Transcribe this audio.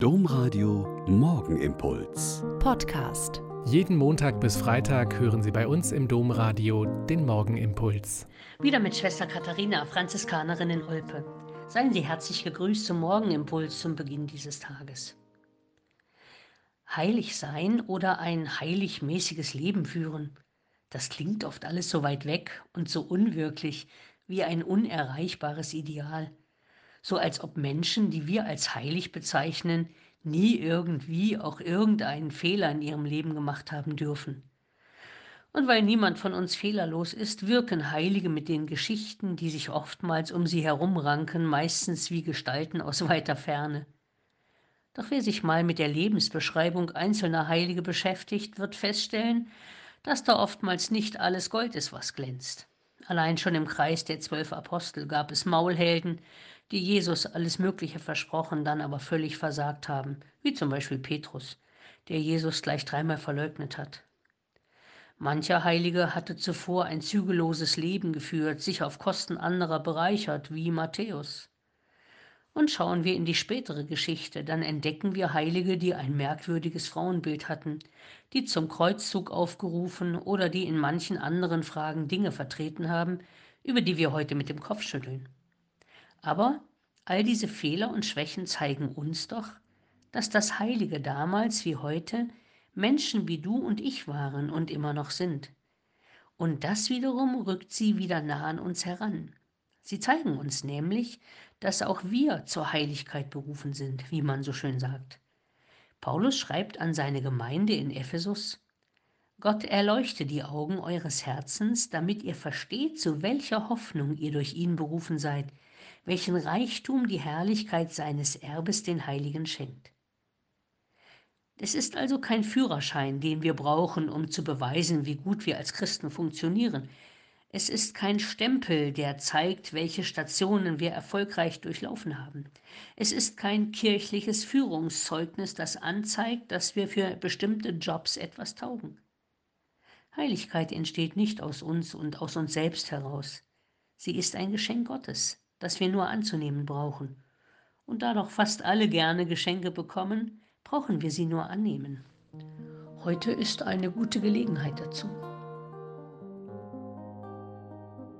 Domradio Morgenimpuls. Podcast. Jeden Montag bis Freitag hören Sie bei uns im Domradio den Morgenimpuls. Wieder mit Schwester Katharina, Franziskanerin in Olpe. Seien Sie herzlich gegrüßt zum Morgenimpuls zum Beginn dieses Tages. Heilig sein oder ein heiligmäßiges Leben führen, das klingt oft alles so weit weg und so unwirklich wie ein unerreichbares Ideal so als ob Menschen, die wir als heilig bezeichnen, nie irgendwie auch irgendeinen Fehler in ihrem Leben gemacht haben dürfen. Und weil niemand von uns fehlerlos ist, wirken Heilige mit den Geschichten, die sich oftmals um sie herumranken, meistens wie Gestalten aus weiter Ferne. Doch wer sich mal mit der Lebensbeschreibung einzelner Heilige beschäftigt, wird feststellen, dass da oftmals nicht alles Gold ist, was glänzt. Allein schon im Kreis der zwölf Apostel gab es Maulhelden, die Jesus alles Mögliche versprochen, dann aber völlig versagt haben, wie zum Beispiel Petrus, der Jesus gleich dreimal verleugnet hat. Mancher Heilige hatte zuvor ein zügelloses Leben geführt, sich auf Kosten anderer bereichert, wie Matthäus. Und schauen wir in die spätere Geschichte, dann entdecken wir Heilige, die ein merkwürdiges Frauenbild hatten, die zum Kreuzzug aufgerufen oder die in manchen anderen Fragen Dinge vertreten haben, über die wir heute mit dem Kopf schütteln. Aber all diese Fehler und Schwächen zeigen uns doch, dass das Heilige damals wie heute Menschen wie du und ich waren und immer noch sind. Und das wiederum rückt sie wieder nah an uns heran. Sie zeigen uns nämlich, dass auch wir zur Heiligkeit berufen sind, wie man so schön sagt. Paulus schreibt an seine Gemeinde in Ephesus, Gott erleuchte die Augen eures Herzens, damit ihr versteht, zu welcher Hoffnung ihr durch ihn berufen seid, welchen Reichtum die Herrlichkeit seines Erbes den Heiligen schenkt. Es ist also kein Führerschein, den wir brauchen, um zu beweisen, wie gut wir als Christen funktionieren. Es ist kein Stempel, der zeigt, welche Stationen wir erfolgreich durchlaufen haben. Es ist kein kirchliches Führungszeugnis, das anzeigt, dass wir für bestimmte Jobs etwas taugen. Heiligkeit entsteht nicht aus uns und aus uns selbst heraus. Sie ist ein Geschenk Gottes das wir nur anzunehmen brauchen. Und da doch fast alle gerne Geschenke bekommen, brauchen wir sie nur annehmen. Heute ist eine gute Gelegenheit dazu.